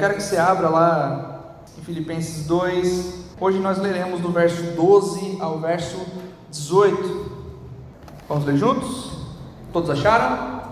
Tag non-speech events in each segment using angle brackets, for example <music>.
Quero que você abra lá em Filipenses 2. Hoje nós leremos do verso 12 ao verso 18. Vamos ler juntos? Todos acharam?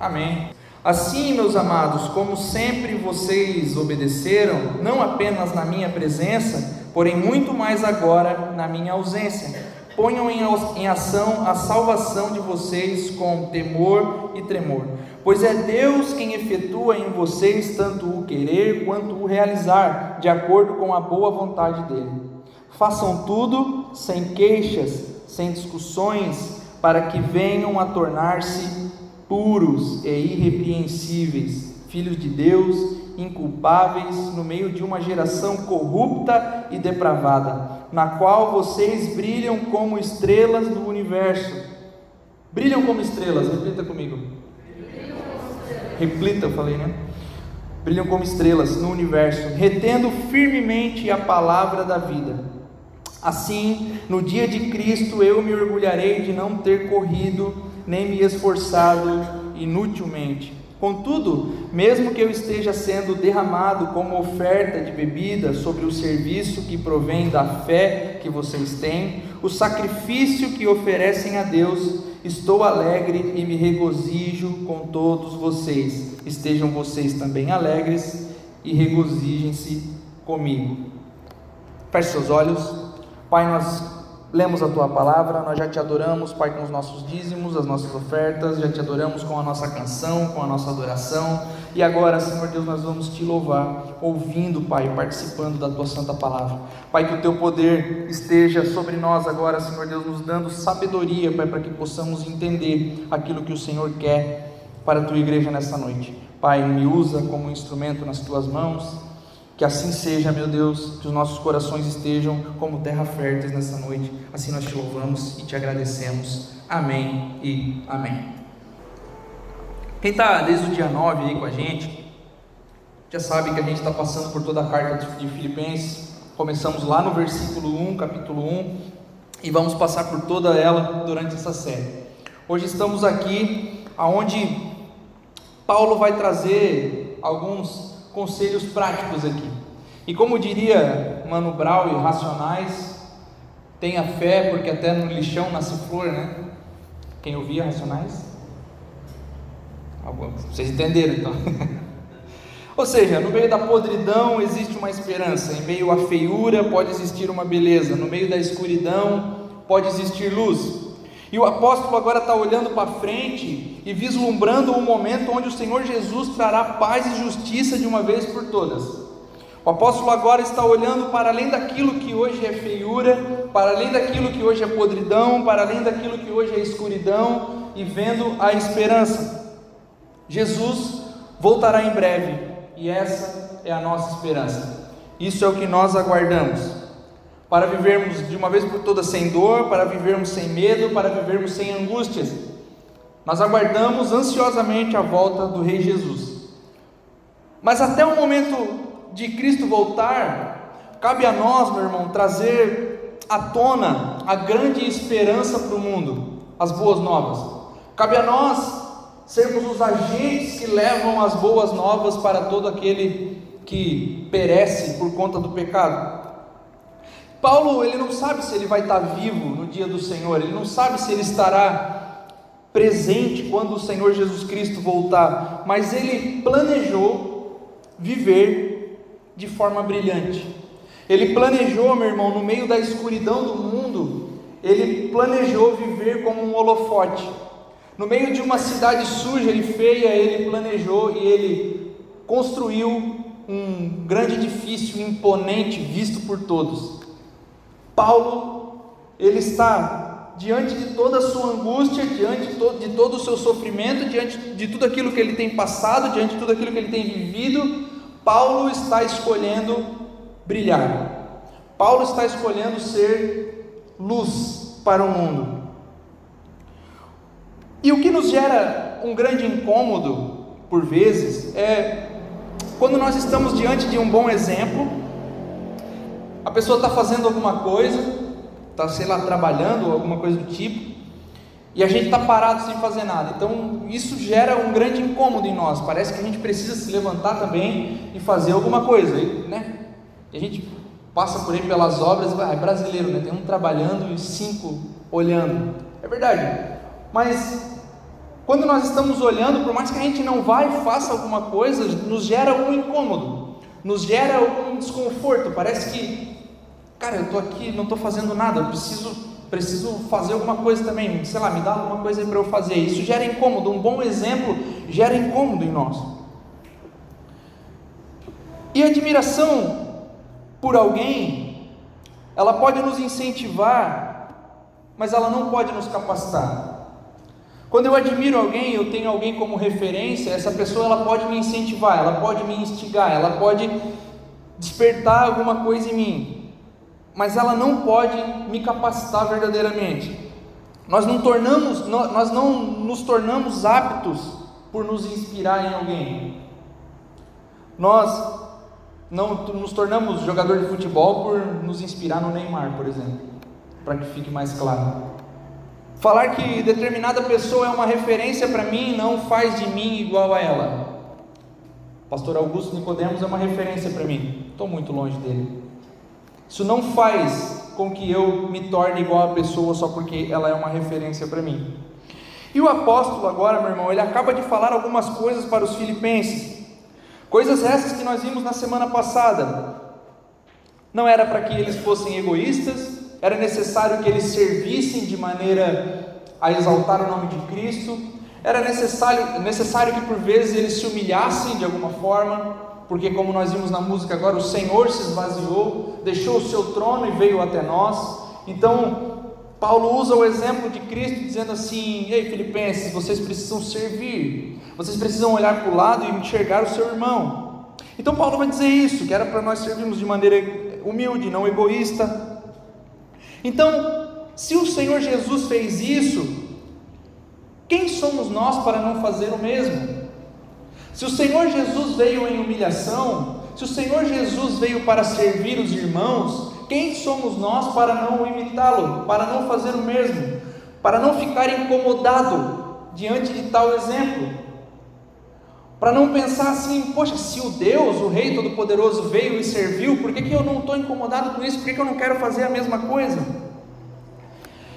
Amém. Assim, meus amados, como sempre vocês obedeceram, não apenas na minha presença, porém muito mais agora na minha ausência Ponham em ação a salvação de vocês com temor e tremor, pois é Deus quem efetua em vocês tanto o querer quanto o realizar, de acordo com a boa vontade dele. Façam tudo sem queixas, sem discussões, para que venham a tornar-se puros e irrepreensíveis, filhos de Deus, inculpáveis no meio de uma geração corrupta e depravada na qual vocês brilham como estrelas do universo. Brilham como estrelas, repita comigo. Repita, eu falei, né? Brilham como estrelas no universo, retendo firmemente a palavra da vida. Assim, no dia de Cristo, eu me orgulharei de não ter corrido nem me esforçado inutilmente Contudo, mesmo que eu esteja sendo derramado como oferta de bebida sobre o serviço que provém da fé que vocês têm, o sacrifício que oferecem a Deus, estou alegre e me regozijo com todos vocês. Estejam vocês também alegres e regozijem-se comigo. Feche seus olhos. Pai, nós lemos a tua palavra, nós já te adoramos, Pai, com os nossos dízimos, as nossas ofertas, já te adoramos com a nossa canção, com a nossa adoração, e agora, Senhor Deus, nós vamos te louvar, ouvindo, Pai, participando da tua santa palavra. Pai, que o teu poder esteja sobre nós agora, Senhor Deus, nos dando sabedoria, Pai, para que possamos entender aquilo que o Senhor quer para a tua igreja nesta noite. Pai, me usa como instrumento nas tuas mãos que assim seja, meu Deus, que os nossos corações estejam como terra férteis nessa noite. Assim nós te louvamos e te agradecemos. Amém e amém. Quem está desde o dia 9 aí com a gente, já sabe que a gente está passando por toda a carta de Filipenses. Começamos lá no versículo 1, capítulo 1, e vamos passar por toda ela durante essa série. Hoje estamos aqui aonde Paulo vai trazer alguns conselhos práticos aqui. E como diria Mano Brown e Racionais, tenha fé, porque até no lixão nasce flor, né? Quem ouvia Racionais? Vocês entenderam então? <laughs> Ou seja, no meio da podridão existe uma esperança, em meio à feiura pode existir uma beleza, no meio da escuridão pode existir luz. E o apóstolo agora está olhando para frente e vislumbrando o momento onde o Senhor Jesus trará paz e justiça de uma vez por todas. O apóstolo agora está olhando para além daquilo que hoje é feiura, para além daquilo que hoje é podridão, para além daquilo que hoje é escuridão e vendo a esperança. Jesus voltará em breve e essa é a nossa esperança. Isso é o que nós aguardamos para vivermos de uma vez por todas sem dor, para vivermos sem medo, para vivermos sem angústias. Nós aguardamos ansiosamente a volta do Rei Jesus. Mas até o momento de Cristo voltar, cabe a nós, meu irmão, trazer à tona a grande esperança para o mundo, as boas novas. Cabe a nós sermos os agentes que levam as boas novas para todo aquele que perece por conta do pecado. Paulo, ele não sabe se ele vai estar vivo no dia do Senhor, ele não sabe se ele estará presente quando o Senhor Jesus Cristo voltar, mas ele planejou viver de forma brilhante. Ele planejou, meu irmão, no meio da escuridão do mundo, ele planejou viver como um holofote. No meio de uma cidade suja e feia, ele planejou e ele construiu um grande edifício imponente, visto por todos. Paulo, ele está diante de toda a sua angústia, diante de todo, de todo o seu sofrimento, diante de tudo aquilo que ele tem passado, diante de tudo aquilo que ele tem vivido, Paulo está escolhendo brilhar. Paulo está escolhendo ser luz para o mundo. E o que nos gera um grande incômodo, por vezes, é quando nós estamos diante de um bom exemplo a pessoa está fazendo alguma coisa, está, sei lá, trabalhando ou alguma coisa do tipo, e a gente está parado sem fazer nada. Então isso gera um grande incômodo em nós. Parece que a gente precisa se levantar também e fazer alguma coisa, né? E a gente passa por aí pelas obras, ah, é brasileiro, né? Tem um trabalhando e cinco olhando. É verdade. Mas quando nós estamos olhando, por mais que a gente não vá e faça alguma coisa, nos gera algum incômodo, nos gera algum desconforto. Parece que, cara, eu estou aqui, não estou fazendo nada, eu preciso preciso fazer alguma coisa também, sei lá, me dá alguma coisa para eu fazer. Isso gera incômodo, um bom exemplo gera incômodo em nós. E admiração por alguém, ela pode nos incentivar, mas ela não pode nos capacitar. Quando eu admiro alguém, eu tenho alguém como referência, essa pessoa ela pode me incentivar, ela pode me instigar, ela pode despertar alguma coisa em mim mas ela não pode me capacitar verdadeiramente. Nós não tornamos, nós não nos tornamos aptos por nos inspirar em alguém. Nós não nos tornamos jogador de futebol por nos inspirar no Neymar, por exemplo, para que fique mais claro. Falar que determinada pessoa é uma referência para mim não faz de mim igual a ela. Pastor Augusto Nicodemos é uma referência para mim. Estou muito longe dele. Isso não faz com que eu me torne igual a pessoa só porque ela é uma referência para mim. E o apóstolo agora, meu irmão, ele acaba de falar algumas coisas para os filipenses. Coisas essas que nós vimos na semana passada. Não era para que eles fossem egoístas, era necessário que eles servissem de maneira a exaltar o nome de Cristo, era necessário, necessário que por vezes eles se humilhassem de alguma forma, porque, como nós vimos na música agora, o Senhor se esvaziou, deixou o seu trono e veio até nós. Então, Paulo usa o exemplo de Cristo dizendo assim: Ei, Filipenses, vocês precisam servir, vocês precisam olhar para o lado e enxergar o seu irmão. Então, Paulo vai dizer isso, que era para nós servirmos de maneira humilde, não egoísta. Então, se o Senhor Jesus fez isso, quem somos nós para não fazer o mesmo? Se o Senhor Jesus veio em humilhação, se o Senhor Jesus veio para servir os irmãos, quem somos nós para não imitá-lo, para não fazer o mesmo, para não ficar incomodado diante de tal exemplo? Para não pensar assim, poxa, se o Deus, o Rei Todo-Poderoso veio e serviu, por que, que eu não estou incomodado com isso? Por que, que eu não quero fazer a mesma coisa?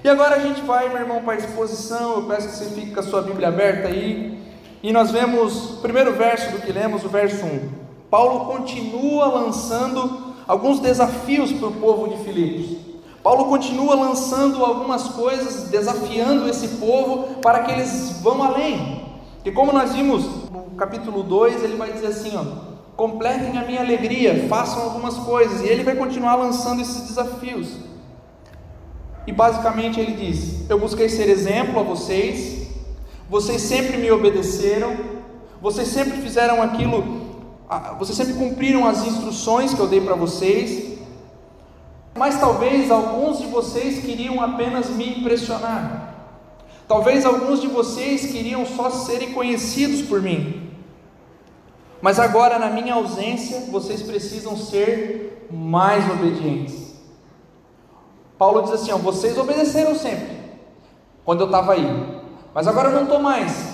E agora a gente vai, meu irmão, para a exposição. Eu peço que você fique com a sua Bíblia aberta aí. E nós vemos primeiro verso do que lemos, o verso 1. Paulo continua lançando alguns desafios para o povo de Filipos. Paulo continua lançando algumas coisas, desafiando esse povo para que eles vão além. E como nós vimos no capítulo 2, ele vai dizer assim: ó, completem a minha alegria, façam algumas coisas, e ele vai continuar lançando esses desafios. E basicamente ele diz: Eu busquei ser exemplo a vocês, vocês sempre me obedeceram, vocês sempre fizeram aquilo, vocês sempre cumpriram as instruções que eu dei para vocês, mas talvez alguns de vocês queriam apenas me impressionar. Talvez alguns de vocês queriam só serem conhecidos por mim. Mas agora, na minha ausência, vocês precisam ser mais obedientes. Paulo diz assim: ó, vocês obedeceram sempre, quando eu estava aí, mas agora eu não estou mais.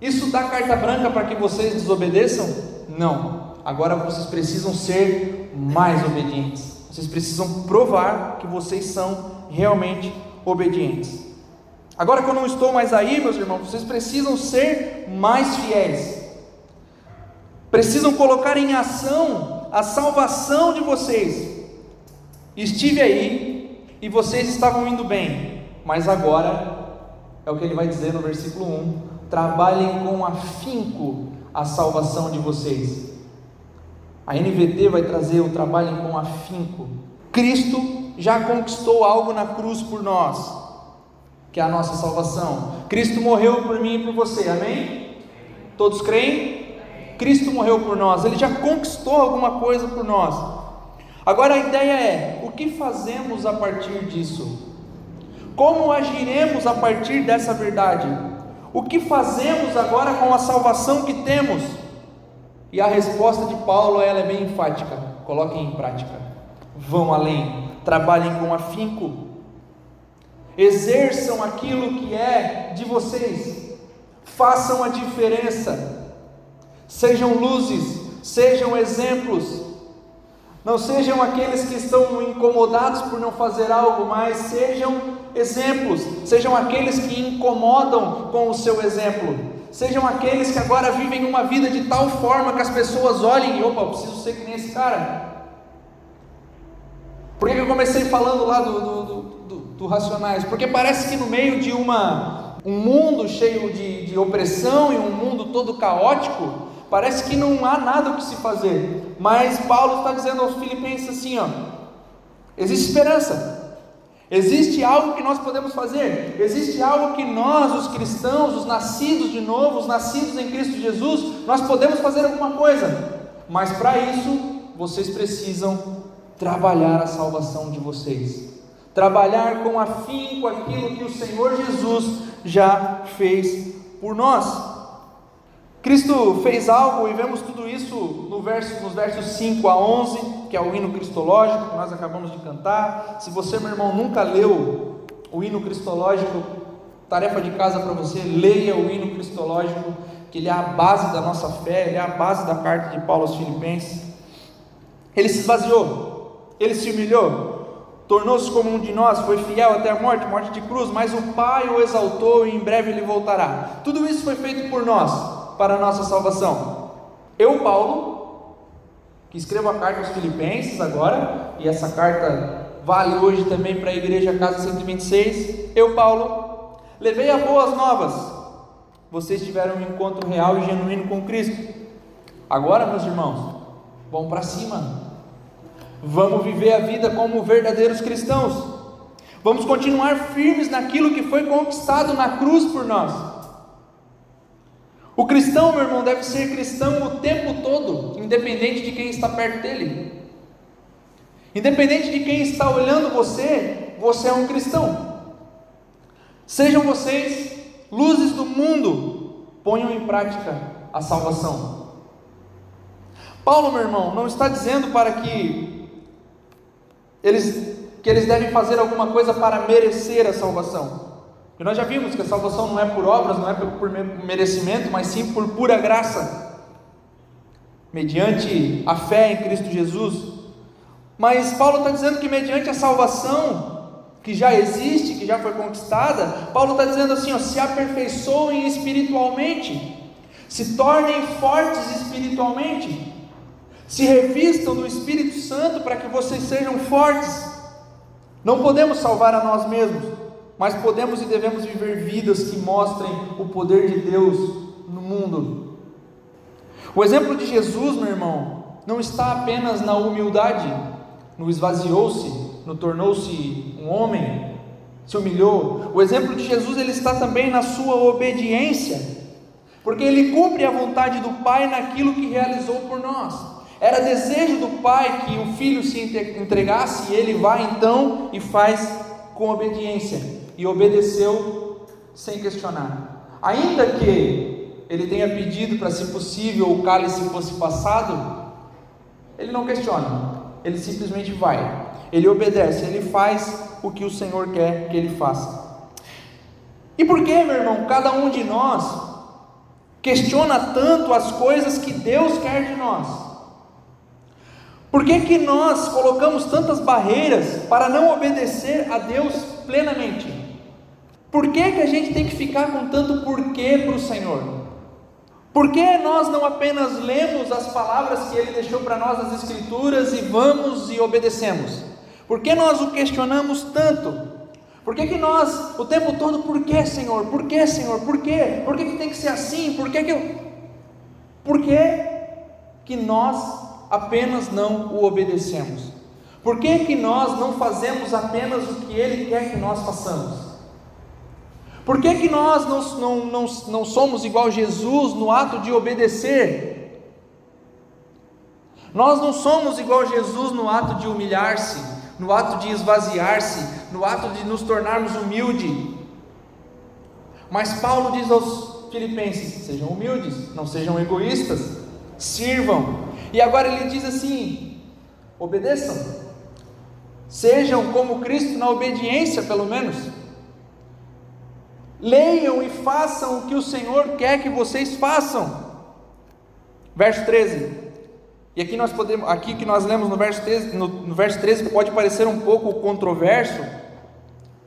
Isso dá carta branca para que vocês desobedeçam? Não. Agora vocês precisam ser mais obedientes. Vocês precisam provar que vocês são realmente obedientes. Agora que eu não estou mais aí, meus irmãos, vocês precisam ser mais fiéis. Precisam colocar em ação a salvação de vocês. Estive aí e vocês estavam indo bem, mas agora é o que ele vai dizer no versículo 1: trabalhem com afinco a salvação de vocês. A NVT vai trazer o trabalhem com afinco. Cristo já conquistou algo na cruz por nós, que é a nossa salvação. Cristo morreu por mim e por você, amém? Todos creem? Cristo morreu por nós, ele já conquistou alguma coisa por nós. Agora a ideia é: o que fazemos a partir disso? Como agiremos a partir dessa verdade? O que fazemos agora com a salvação que temos? E a resposta de Paulo ela é bem enfática: coloquem em prática, vão além, trabalhem com afinco. exerçam aquilo que é de vocês, façam a diferença, sejam luzes, sejam exemplos, não sejam aqueles que estão incomodados por não fazer algo, mas sejam exemplos, sejam aqueles que incomodam com o seu exemplo, sejam aqueles que agora vivem uma vida de tal forma que as pessoas olhem e, opa, eu preciso ser que nem esse cara. Por que eu comecei falando lá do, do, do, do, Racionais? Porque parece que no meio de uma, um mundo cheio de, de opressão e um mundo todo caótico, Parece que não há nada o que se fazer. Mas Paulo está dizendo aos filipenses assim, ó, existe esperança. Existe algo que nós podemos fazer. Existe algo que nós, os cristãos, os nascidos de novo, os nascidos em Cristo Jesus, nós podemos fazer alguma coisa. Mas para isso, vocês precisam trabalhar a salvação de vocês. Trabalhar com afinco aquilo que o Senhor Jesus já fez por nós. Cristo fez algo e vemos tudo isso no verso, nos versos 5 a 11, que é o hino cristológico que nós acabamos de cantar. Se você, meu irmão, nunca leu o hino cristológico, tarefa de casa para você, leia o hino cristológico, que ele é a base da nossa fé, ele é a base da carta de Paulo aos Filipenses. Ele se esvaziou, ele se humilhou, tornou-se como um de nós, foi fiel até a morte, morte de cruz, mas o Pai o exaltou e em breve ele voltará. Tudo isso foi feito por nós para a nossa salvação. Eu, Paulo, que escrevo a carta aos Filipenses agora, e essa carta vale hoje também para a igreja Casa 126. Eu, Paulo, levei a boas novas. Vocês tiveram um encontro real e genuíno com Cristo. Agora, meus irmãos, vamos para cima. Vamos viver a vida como verdadeiros cristãos. Vamos continuar firmes naquilo que foi conquistado na cruz por nós. O cristão, meu irmão, deve ser cristão o tempo todo, independente de quem está perto dele. Independente de quem está olhando você, você é um cristão. Sejam vocês luzes do mundo, ponham em prática a salvação. Paulo, meu irmão, não está dizendo para que eles que eles devem fazer alguma coisa para merecer a salvação. E nós já vimos que a salvação não é por obras, não é por merecimento, mas sim por pura graça, mediante a fé em Cristo Jesus. Mas Paulo está dizendo que mediante a salvação que já existe, que já foi conquistada, Paulo está dizendo assim: ó, se aperfeiçoem espiritualmente, se tornem fortes espiritualmente, se revistam do Espírito Santo para que vocês sejam fortes. Não podemos salvar a nós mesmos, mas podemos e devemos viver vidas que mostrem o poder de Deus no mundo. O exemplo de Jesus, meu irmão, não está apenas na humildade, no esvaziou-se, no tornou-se um homem, se humilhou. O exemplo de Jesus ele está também na sua obediência, porque ele cumpre a vontade do Pai naquilo que realizou por nós. Era desejo do Pai que o filho se entregasse e ele vai então e faz com obediência e obedeceu sem questionar. Ainda que ele tenha pedido para, se possível, o cálice fosse passado, ele não questiona, ele simplesmente vai, ele obedece, ele faz o que o Senhor quer que ele faça. E por que, meu irmão, cada um de nós questiona tanto as coisas que Deus quer de nós? Por que, que nós colocamos tantas barreiras para não obedecer a Deus plenamente? Por que, que a gente tem que ficar com tanto porquê para o Senhor? Por que nós não apenas lemos as palavras que Ele deixou para nós nas Escrituras e vamos e obedecemos? Por que nós o questionamos tanto? Por que, que nós, o tempo todo, por que Senhor? Por que Senhor? Por que? Por que, que tem que ser assim? Por que, que eu. Por que, que nós apenas não o obedecemos? Por que, que nós não fazemos apenas o que Ele quer que nós façamos? Por que, que nós não, não, não, não somos igual Jesus no ato de obedecer? Nós não somos igual Jesus no ato de humilhar-se, no ato de esvaziar-se, no ato de nos tornarmos humildes. Mas Paulo diz aos Filipenses: sejam humildes, não sejam egoístas, sirvam. E agora ele diz assim: obedeçam, sejam como Cristo na obediência, pelo menos. Leiam e façam o que o Senhor quer que vocês façam. Verso 13. E aqui nós podemos, aqui que nós lemos no verso 13, no, no verso 13 pode parecer um pouco controverso,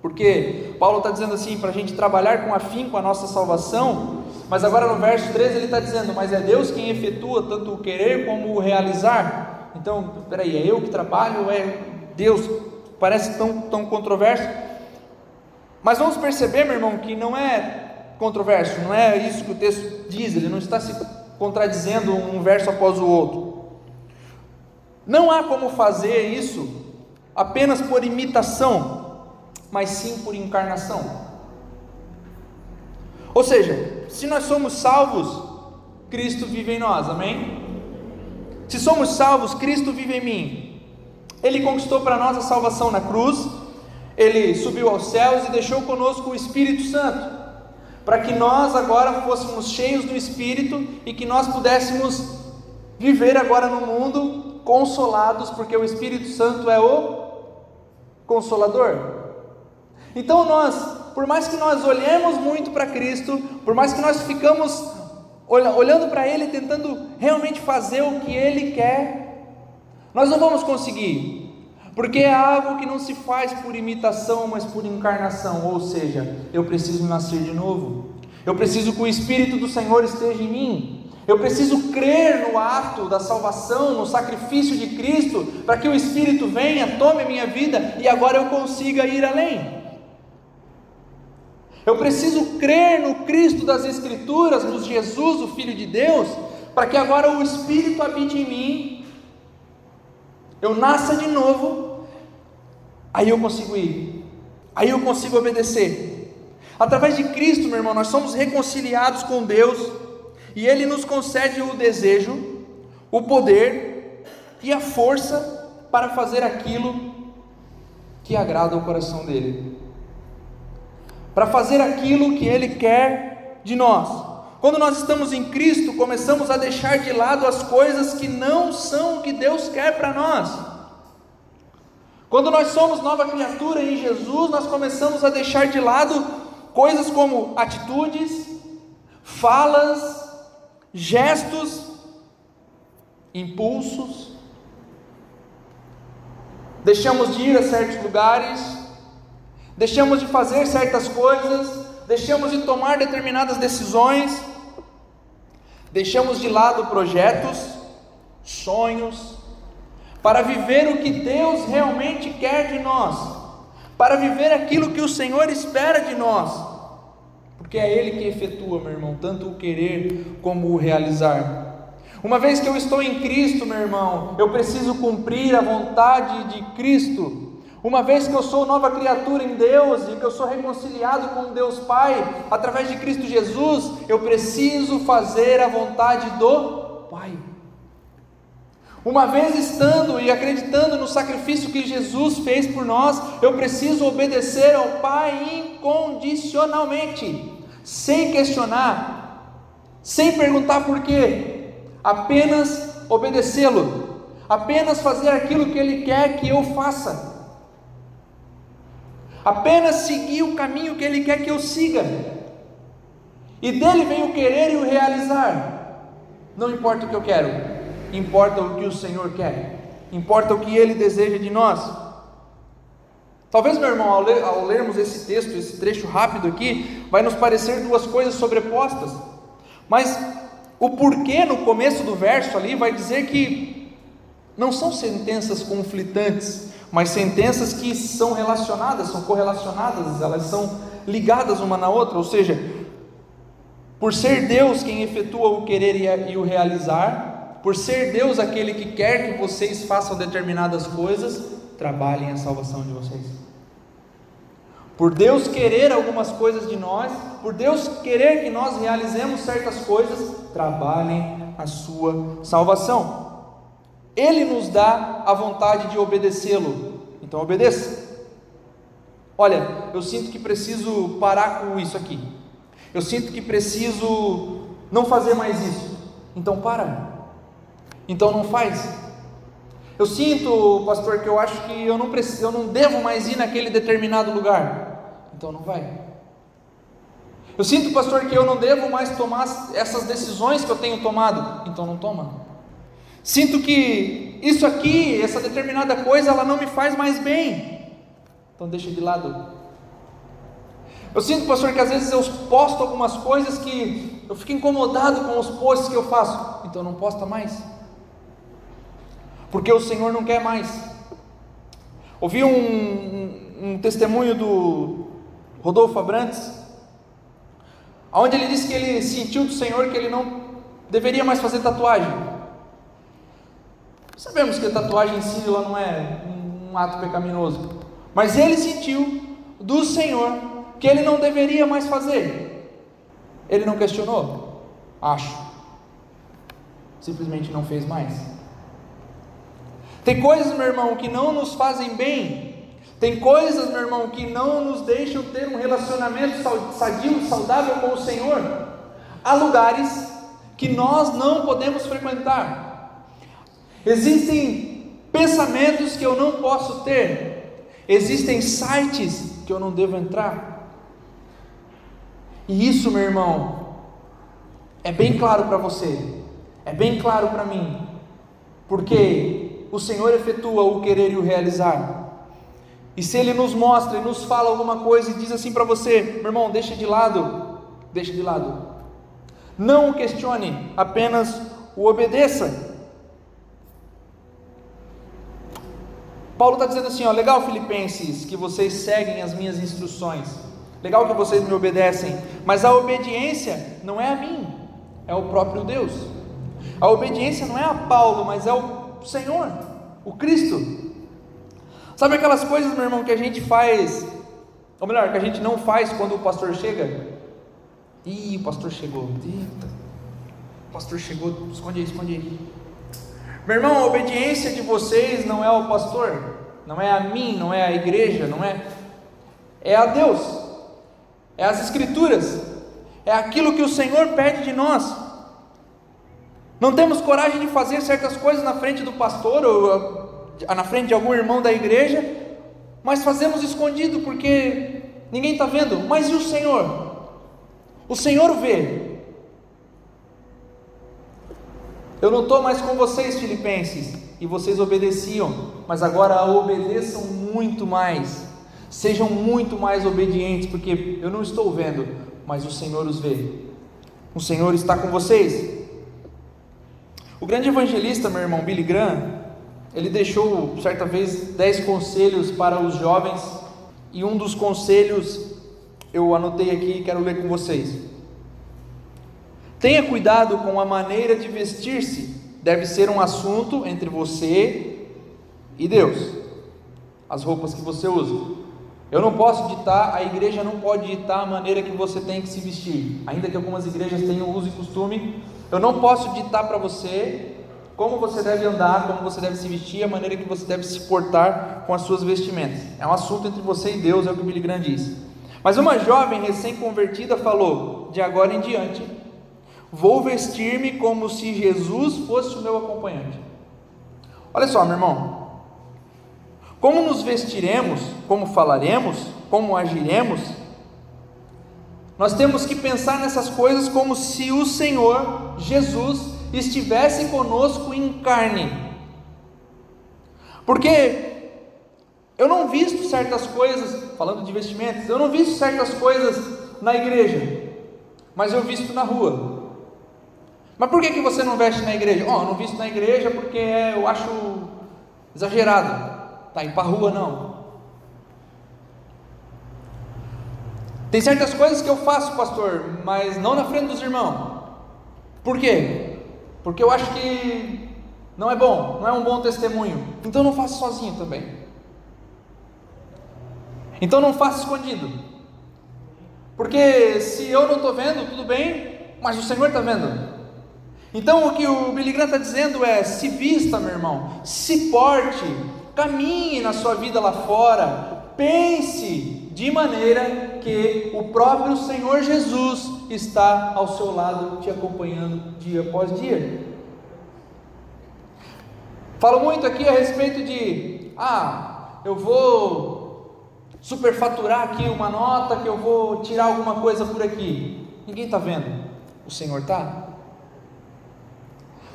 porque Paulo está dizendo assim, para a gente trabalhar com afinco a nossa salvação, mas agora no verso 13 ele está dizendo, mas é Deus quem efetua tanto o querer como o realizar. Então, peraí, é eu que trabalho ou é Deus? Parece tão, tão controverso. Mas vamos perceber, meu irmão, que não é controverso, não é isso que o texto diz, ele não está se contradizendo um verso após o outro. Não há como fazer isso apenas por imitação, mas sim por encarnação. Ou seja, se nós somos salvos, Cristo vive em nós, amém? Se somos salvos, Cristo vive em mim. Ele conquistou para nós a salvação na cruz, ele subiu aos céus e deixou conosco o Espírito Santo, para que nós agora fôssemos cheios do Espírito e que nós pudéssemos viver agora no mundo consolados, porque o Espírito Santo é o consolador. Então nós, por mais que nós olhemos muito para Cristo, por mais que nós ficamos olhando para Ele, tentando realmente fazer o que Ele quer, nós não vamos conseguir, porque é algo que não se faz por imitação, mas por encarnação, ou seja, eu preciso nascer de novo, eu preciso que o Espírito do Senhor esteja em mim, eu preciso crer no ato da salvação, no sacrifício de Cristo, para que o Espírito venha, tome a minha vida e agora eu consiga ir além. Eu preciso crer no Cristo das Escrituras, no Jesus, o Filho de Deus, para que agora o Espírito habite em mim eu nasça de novo, aí eu consigo ir, aí eu consigo obedecer. Através de Cristo, meu irmão, nós somos reconciliados com Deus e Ele nos concede o desejo, o poder e a força para fazer aquilo que agrada o coração dele, para fazer aquilo que Ele quer de nós. Quando nós estamos em Cristo, começamos a deixar de lado as coisas que não são o que Deus quer para nós. Quando nós somos nova criatura em Jesus, nós começamos a deixar de lado coisas como atitudes, falas, gestos, impulsos. Deixamos de ir a certos lugares, deixamos de fazer certas coisas, deixamos de tomar determinadas decisões Deixamos de lado projetos, sonhos, para viver o que Deus realmente quer de nós, para viver aquilo que o Senhor espera de nós, porque é Ele que efetua, meu irmão, tanto o querer como o realizar. Uma vez que eu estou em Cristo, meu irmão, eu preciso cumprir a vontade de Cristo. Uma vez que eu sou nova criatura em Deus e que eu sou reconciliado com Deus Pai através de Cristo Jesus, eu preciso fazer a vontade do Pai. Uma vez estando e acreditando no sacrifício que Jesus fez por nós, eu preciso obedecer ao Pai incondicionalmente, sem questionar, sem perguntar por quê, apenas obedecê-lo, apenas fazer aquilo que Ele quer que eu faça apenas seguir o caminho que Ele quer que eu siga, e dele vem o querer e o realizar. Não importa o que eu quero, importa o que o Senhor quer, importa o que Ele deseja de nós. Talvez, meu irmão, ao, ler, ao lermos esse texto, esse trecho rápido aqui, vai nos parecer duas coisas sobrepostas, mas o porquê no começo do verso ali vai dizer que não são sentenças conflitantes, mas sentenças que são relacionadas, são correlacionadas, elas são ligadas uma na outra, ou seja, por ser Deus quem efetua o querer e o realizar, por ser Deus aquele que quer que vocês façam determinadas coisas, trabalhem a salvação de vocês. Por Deus querer algumas coisas de nós, por Deus querer que nós realizemos certas coisas, trabalhem a sua salvação. Ele nos dá a vontade de obedecê-lo. Então obedeça. Olha, eu sinto que preciso parar com isso aqui. Eu sinto que preciso não fazer mais isso. Então para. Então não faz. Eu sinto, pastor, que eu acho que eu não preciso, eu não devo mais ir naquele determinado lugar. Então não vai. Eu sinto, pastor, que eu não devo mais tomar essas decisões que eu tenho tomado. Então não toma. Sinto que isso aqui, essa determinada coisa, ela não me faz mais bem. Então deixa de lado. Eu sinto, pastor, que às vezes eu posto algumas coisas que eu fico incomodado com os posts que eu faço. Então não posta mais. Porque o Senhor não quer mais. Ouvi um, um, um testemunho do Rodolfo Abrantes, onde ele disse que ele sentiu do Senhor que ele não deveria mais fazer tatuagem. Sabemos que a tatuagem em si ela não é um ato pecaminoso, mas ele sentiu do Senhor que ele não deveria mais fazer. Ele não questionou? Acho. Simplesmente não fez mais. Tem coisas, meu irmão, que não nos fazem bem tem coisas, meu irmão, que não nos deixam ter um relacionamento sadio, saudável com o Senhor. Há lugares que nós não podemos frequentar. Existem pensamentos que eu não posso ter. Existem sites que eu não devo entrar. E isso, meu irmão, é bem claro para você, é bem claro para mim, porque o Senhor efetua o querer e o realizar. E se ele nos mostra e nos fala alguma coisa e diz assim para você, meu irmão, deixa de lado, deixa de lado. Não o questione, apenas o obedeça. Paulo está dizendo assim: ó, legal, Filipenses, que vocês seguem as minhas instruções, legal que vocês me obedecem, mas a obediência não é a mim, é o próprio Deus. A obediência não é a Paulo, mas é o Senhor, o Cristo. Sabe aquelas coisas, meu irmão, que a gente faz, ou melhor, que a gente não faz quando o pastor chega? Ih, o pastor chegou. Eita, o pastor chegou, esconde aí, esconde aí. Meu irmão, a obediência de vocês não é ao pastor, não é a mim, não é a igreja, não é. É a Deus, é as Escrituras, é aquilo que o Senhor pede de nós. Não temos coragem de fazer certas coisas na frente do pastor, ou na frente de algum irmão da igreja, mas fazemos escondido porque ninguém está vendo. Mas e o Senhor? O Senhor vê. Eu não estou mais com vocês, filipenses, e vocês obedeciam, mas agora obedeçam muito mais. Sejam muito mais obedientes, porque eu não estou vendo, mas o Senhor os vê. O Senhor está com vocês. O grande evangelista, meu irmão Billy Graham, ele deixou certa vez dez conselhos para os jovens e um dos conselhos eu anotei aqui e quero ler com vocês. Tenha cuidado com a maneira de vestir-se, deve ser um assunto entre você e Deus. As roupas que você usa. Eu não posso ditar, a igreja não pode ditar a maneira que você tem que se vestir, ainda que algumas igrejas tenham uso e costume. Eu não posso ditar para você como você deve andar, como você deve se vestir, a maneira que você deve se portar com as suas vestimentas. É um assunto entre você e Deus, é o que o Billy Graham diz. Mas uma jovem recém-convertida falou: de agora em diante, vou vestir-me como se Jesus fosse o meu acompanhante. Olha só, meu irmão. Como nos vestiremos, como falaremos, como agiremos, nós temos que pensar nessas coisas como se o Senhor Jesus estivesse conosco em carne. Porque eu não visto certas coisas, falando de vestimentas, eu não visto certas coisas na igreja, mas eu visto na rua. Mas por que, que você não veste na igreja? Oh, eu não visto na igreja porque eu acho exagerado. Tá, ir para rua não. Tem certas coisas que eu faço, pastor, mas não na frente dos irmãos. Por quê? porque eu acho que não é bom, não é um bom testemunho. Então não faça sozinho também. Então não faça escondido. Porque se eu não estou vendo, tudo bem, mas o Senhor está vendo. Então o que o Billy Graham está dizendo é: se vista, meu irmão, se porte, caminhe na sua vida lá fora, pense de maneira que o próprio Senhor Jesus está ao seu lado, te acompanhando dia após dia. Falo muito aqui a respeito de, ah, eu vou superfaturar aqui uma nota que eu vou tirar alguma coisa por aqui. Ninguém está vendo. O Senhor está?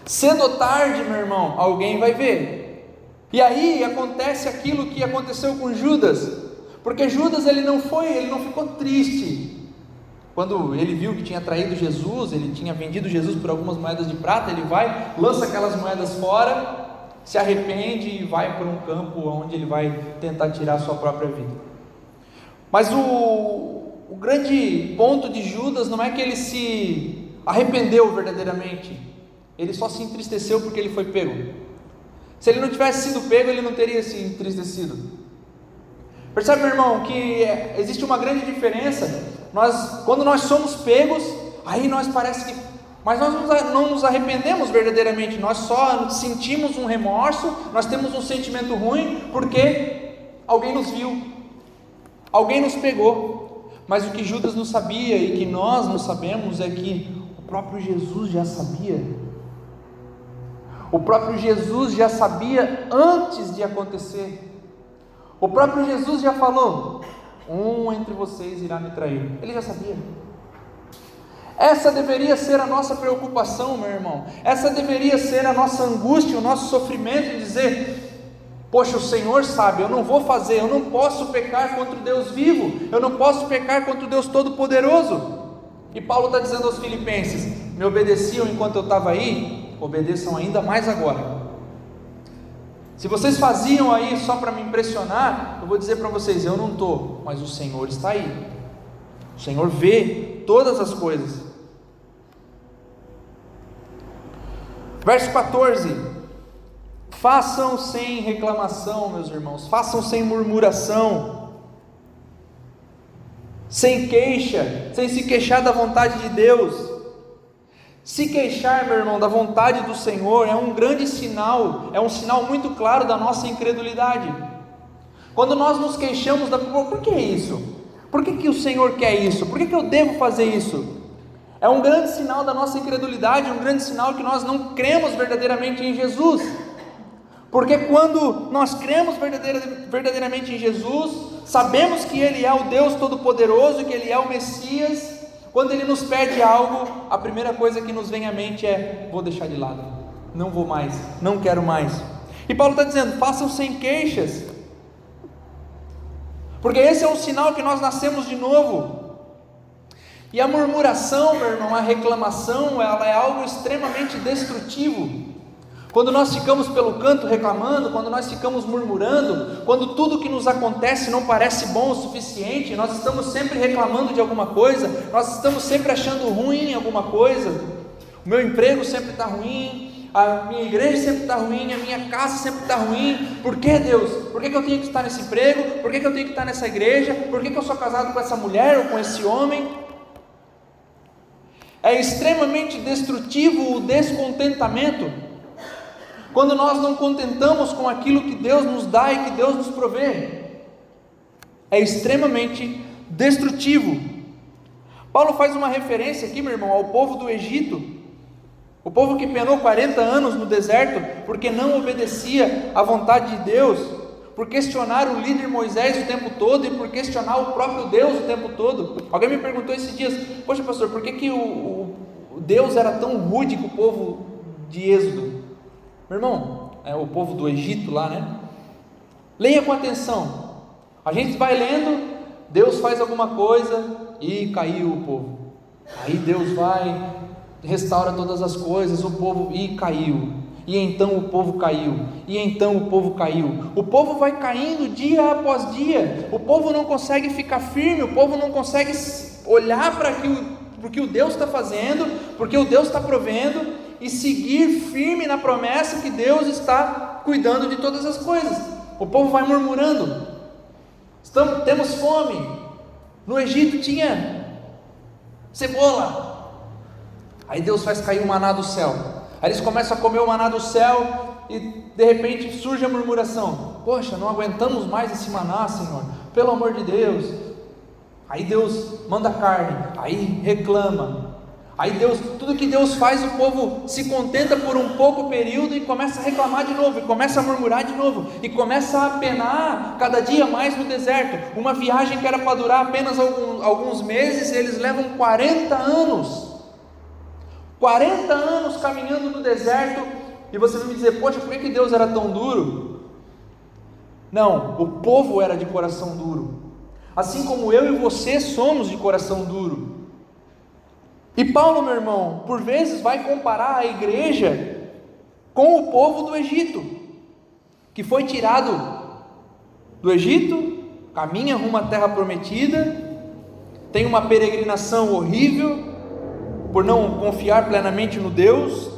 Cedo ou tarde, meu irmão, alguém vai ver. E aí acontece aquilo que aconteceu com Judas, porque Judas ele não foi, ele não ficou triste. Quando ele viu que tinha traído Jesus, ele tinha vendido Jesus por algumas moedas de prata, ele vai, lança aquelas moedas fora, se arrepende e vai para um campo onde ele vai tentar tirar a sua própria vida. Mas o, o grande ponto de Judas não é que ele se arrependeu verdadeiramente, ele só se entristeceu porque ele foi pego. Se ele não tivesse sido pego, ele não teria se entristecido. Percebe, meu irmão, que existe uma grande diferença. Nós, quando nós somos pegos, aí nós parece que, mas nós não nos arrependemos verdadeiramente. Nós só sentimos um remorso, nós temos um sentimento ruim porque alguém nos viu, alguém nos pegou. Mas o que Judas não sabia e que nós não sabemos é que o próprio Jesus já sabia o próprio Jesus já sabia antes de acontecer. O próprio Jesus já falou: um entre vocês irá me trair. Ele já sabia. Essa deveria ser a nossa preocupação, meu irmão. Essa deveria ser a nossa angústia, o nosso sofrimento dizer: Poxa, o Senhor sabe, eu não vou fazer, eu não posso pecar contra o Deus vivo, eu não posso pecar contra o Deus Todo-Poderoso. E Paulo está dizendo aos Filipenses: Me obedeciam enquanto eu estava aí, obedeçam ainda mais agora. Se vocês faziam aí só para me impressionar, eu vou dizer para vocês: eu não estou, mas o Senhor está aí. O Senhor vê todas as coisas. Verso 14: Façam sem reclamação, meus irmãos, façam sem murmuração, sem queixa, sem se queixar da vontade de Deus. Se queixar, meu irmão, da vontade do Senhor é um grande sinal, é um sinal muito claro da nossa incredulidade. Quando nós nos queixamos da por que isso? Por que, que o Senhor quer isso? Por que, que eu devo fazer isso? É um grande sinal da nossa incredulidade, um grande sinal que nós não cremos verdadeiramente em Jesus. Porque quando nós cremos verdadeiramente em Jesus, sabemos que Ele é o Deus Todo-Poderoso, que Ele é o Messias, quando ele nos pede algo, a primeira coisa que nos vem à mente é: vou deixar de lado, não vou mais, não quero mais. E Paulo está dizendo: façam sem queixas, porque esse é um sinal que nós nascemos de novo. E a murmuração, meu irmão, a reclamação, ela é algo extremamente destrutivo. Quando nós ficamos pelo canto reclamando, quando nós ficamos murmurando, quando tudo que nos acontece não parece bom o suficiente, nós estamos sempre reclamando de alguma coisa, nós estamos sempre achando ruim alguma coisa. O meu emprego sempre está ruim, a minha igreja sempre está ruim, a minha casa sempre está ruim. Por que Deus? Por que, que eu tenho que estar nesse emprego? Por que, que eu tenho que estar nessa igreja? Por que, que eu sou casado com essa mulher ou com esse homem? É extremamente destrutivo o descontentamento quando nós não contentamos com aquilo que Deus nos dá e que Deus nos provê, é extremamente destrutivo. Paulo faz uma referência aqui, meu irmão, ao povo do Egito, o povo que penou 40 anos no deserto porque não obedecia à vontade de Deus, por questionar o líder Moisés o tempo todo e por questionar o próprio Deus o tempo todo. Alguém me perguntou esses dias: Poxa, pastor, por que, que o, o Deus era tão rude com o povo de Êxodo? Meu irmão, é o povo do Egito lá, né? Leia com atenção. A gente vai lendo, Deus faz alguma coisa e caiu o povo. Aí Deus vai, restaura todas as coisas, o povo e caiu. E então o povo caiu. E então o povo caiu. O povo vai caindo dia após dia. O povo não consegue ficar firme. O povo não consegue olhar para o que o Deus está fazendo, porque o Deus está provendo e seguir firme na promessa que Deus está cuidando de todas as coisas. O povo vai murmurando. Estamos, temos fome. No Egito tinha cebola. Aí Deus faz cair o maná do céu. Aí eles começam a comer o maná do céu e de repente surge a murmuração: Poxa, não aguentamos mais esse maná, Senhor. Pelo amor de Deus. Aí Deus manda carne, aí reclama, Aí Deus, tudo que Deus faz, o povo se contenta por um pouco período e começa a reclamar de novo, e começa a murmurar de novo, e começa a penar cada dia mais no deserto. Uma viagem que era para durar apenas alguns, alguns meses, eles levam 40 anos. 40 anos caminhando no deserto, e você vai me dizer, poxa, por que Deus era tão duro? Não, o povo era de coração duro, assim como eu e você somos de coração duro. E Paulo, meu irmão, por vezes vai comparar a igreja com o povo do Egito, que foi tirado do Egito, caminha rumo à terra prometida, tem uma peregrinação horrível, por não confiar plenamente no Deus,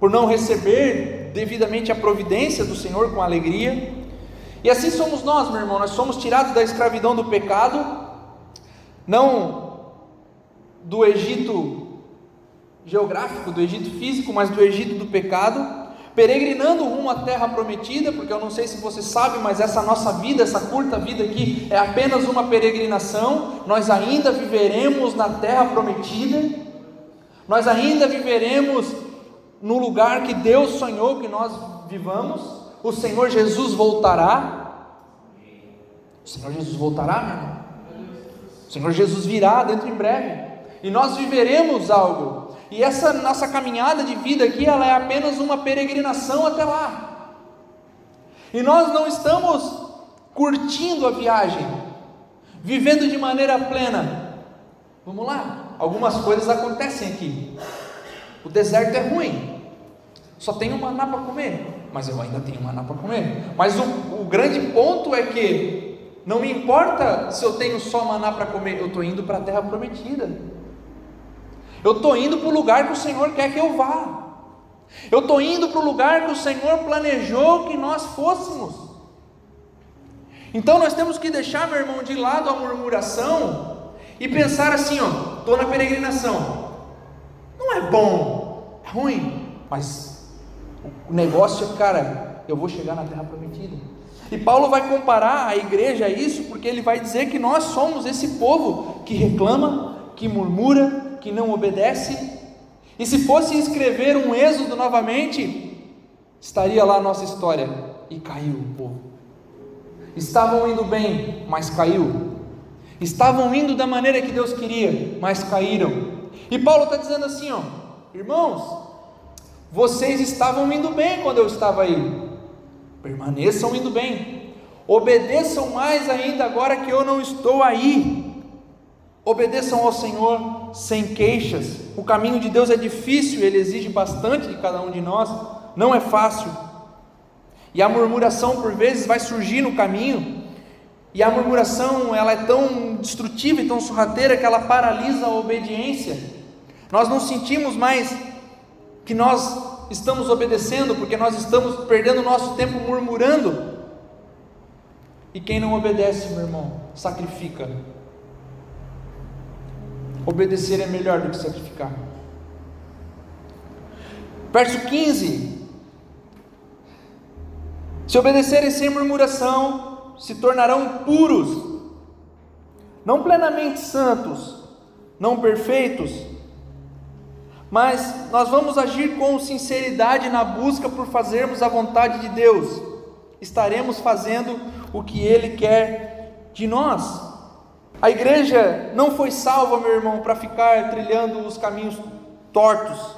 por não receber devidamente a providência do Senhor com alegria. E assim somos nós, meu irmão, nós somos tirados da escravidão do pecado, não do Egito geográfico, do Egito físico, mas do Egito do pecado, peregrinando rumo à terra prometida, porque eu não sei se você sabe, mas essa nossa vida, essa curta vida aqui, é apenas uma peregrinação, nós ainda viveremos na terra prometida, nós ainda viveremos no lugar que Deus sonhou que nós vivamos, o Senhor Jesus voltará. O Senhor Jesus voltará, meu irmão. O Senhor Jesus virá dentro em breve e nós viveremos algo. E essa nossa caminhada de vida aqui, ela é apenas uma peregrinação até lá. E nós não estamos curtindo a viagem, vivendo de maneira plena. Vamos lá, algumas coisas acontecem aqui. O deserto é ruim, só tem maná para comer, mas eu ainda tenho maná para comer. Mas o, o grande ponto é que não me importa se eu tenho só maná para comer, eu estou indo para a terra prometida. Eu estou indo para o lugar que o Senhor quer que eu vá. Eu estou indo para o lugar que o Senhor planejou que nós fôssemos. Então nós temos que deixar, meu irmão, de lado a murmuração e pensar assim: ó, estou na peregrinação. Não é bom, é ruim, mas o negócio é, cara, eu vou chegar na terra prometida. E Paulo vai comparar a igreja a isso, porque ele vai dizer que nós somos esse povo que reclama, que murmura, que não obedece. E se fosse escrever um êxodo novamente, estaria lá a nossa história. E caiu o povo. Estavam indo bem, mas caiu. Estavam indo da maneira que Deus queria, mas caíram. E Paulo está dizendo assim: ó, irmãos, vocês estavam indo bem quando eu estava aí, permaneçam indo bem, obedeçam mais ainda agora que eu não estou aí. Obedeçam ao Senhor sem queixas. O caminho de Deus é difícil, ele exige bastante de cada um de nós, não é fácil. E a murmuração por vezes vai surgir no caminho, e a murmuração ela é tão destrutiva e tão sorrateira que ela paralisa a obediência. Nós não sentimos mais que nós estamos obedecendo, porque nós estamos perdendo nosso tempo murmurando. E quem não obedece, meu irmão, sacrifica Obedecer é melhor do que sacrificar. Verso 15: Se obedecerem sem murmuração, se tornarão puros, não plenamente santos, não perfeitos, mas nós vamos agir com sinceridade na busca por fazermos a vontade de Deus, estaremos fazendo o que Ele quer de nós. A igreja não foi salva, meu irmão, para ficar trilhando os caminhos tortos,